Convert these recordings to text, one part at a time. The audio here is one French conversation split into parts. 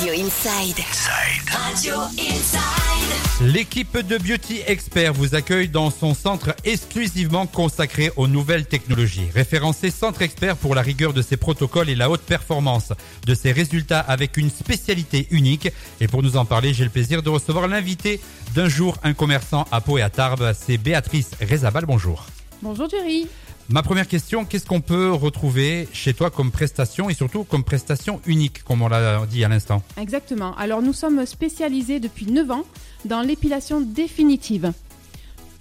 Radio Inside. Radio Inside. L'équipe de Beauty Expert vous accueille dans son centre exclusivement consacré aux nouvelles technologies. Référencé Centre Expert pour la rigueur de ses protocoles et la haute performance de ses résultats avec une spécialité unique. Et pour nous en parler, j'ai le plaisir de recevoir l'invité d'un jour, un commerçant à Pau et à Tarbes. C'est Béatrice Rezabal. Bonjour. Bonjour Jerry. Ma première question, qu'est-ce qu'on peut retrouver chez toi comme prestation et surtout comme prestation unique, comme on l'a dit à l'instant? Exactement. Alors nous sommes spécialisés depuis 9 ans dans l'épilation définitive.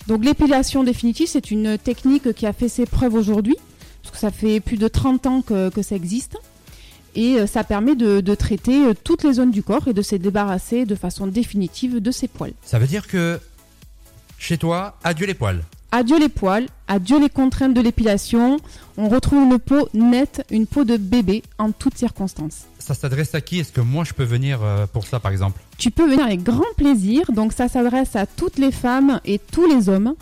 Donc l'épilation définitive, c'est une technique qui a fait ses preuves aujourd'hui, parce que ça fait plus de 30 ans que, que ça existe. Et euh, ça permet de, de traiter euh, toutes les zones du corps et de se débarrasser de façon définitive de ses poils. Ça veut dire que chez toi, adieu les poils. Adieu les poils, adieu les contraintes de l'épilation. On retrouve une peau nette, une peau de bébé en toutes circonstances. Ça s'adresse à qui? Est-ce que moi je peux venir euh, pour ça par exemple? Tu peux venir avec grand plaisir. Donc ça s'adresse à toutes les femmes et tous les hommes.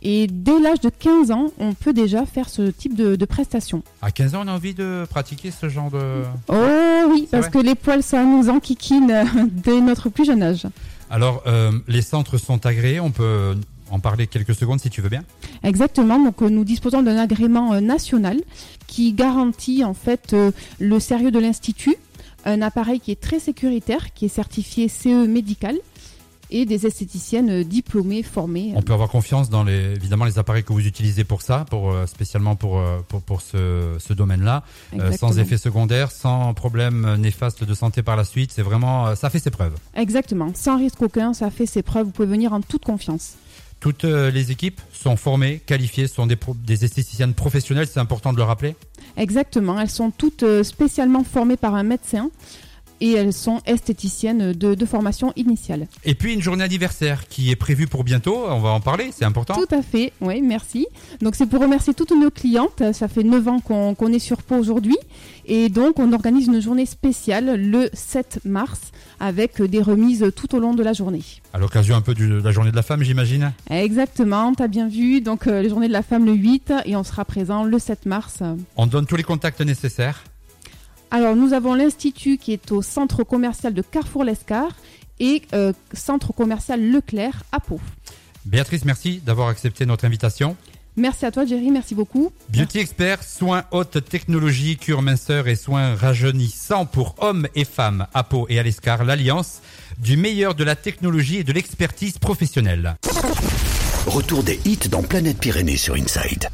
Et dès l'âge de 15 ans, on peut déjà faire ce type de, de prestation. À 15 ans, on a envie de pratiquer ce genre de... Oh oui, parce que les poils, ça nous enquiquine euh, dès notre plus jeune âge. Alors, euh, les centres sont agréés, on peut en parler quelques secondes si tu veux bien. Exactement. Donc euh, nous disposons d'un agrément euh, national qui garantit en fait euh, le sérieux de l'institut, un appareil qui est très sécuritaire, qui est certifié CE médical et des esthéticiennes diplômées, formées. On peut avoir confiance dans les, évidemment les appareils que vous utilisez pour ça, pour spécialement pour pour, pour ce, ce domaine-là, euh, sans effet secondaire, sans problème néfaste de santé par la suite. C'est vraiment, ça fait ses preuves. Exactement. Sans risque aucun, ça fait ses preuves. Vous pouvez venir en toute confiance. Toutes euh, les équipes sont formées, qualifiées, sont des, esthéticiennes professionnelles. C'est important de le rappeler. Exactement. Elles sont toutes euh, spécialement formées par un médecin et elles sont esthéticiennes de, de formation initiale. Et puis une journée anniversaire qui est prévue pour bientôt. On va en parler. C'est important. Tout à fait, oui, merci. Donc c'est pour remercier toutes nos clientes. Ça fait 9 ans qu'on est sur Pau aujourd'hui. Et donc on organise une journée spéciale le 7 mars avec des remises tout au long de la journée. À l'occasion un peu de la journée de la femme, j'imagine. Exactement, t'as bien vu. Donc euh, les journées de la femme le 8 et on sera présent le 7 mars. On donne tous les contacts nécessaires. Alors nous avons l'Institut qui est au centre commercial de Carrefour-Lescar et euh, centre commercial Leclerc à Pau. Béatrice, merci d'avoir accepté notre invitation. Merci à toi Jerry, merci beaucoup. Beauty Expert, soins haute technologie, cure minceur et soins rajeunissants pour hommes et femmes à Pau et à l'Escar, l'alliance du meilleur de la technologie et de l'expertise professionnelle. Retour des hits dans Planète Pyrénées sur Inside.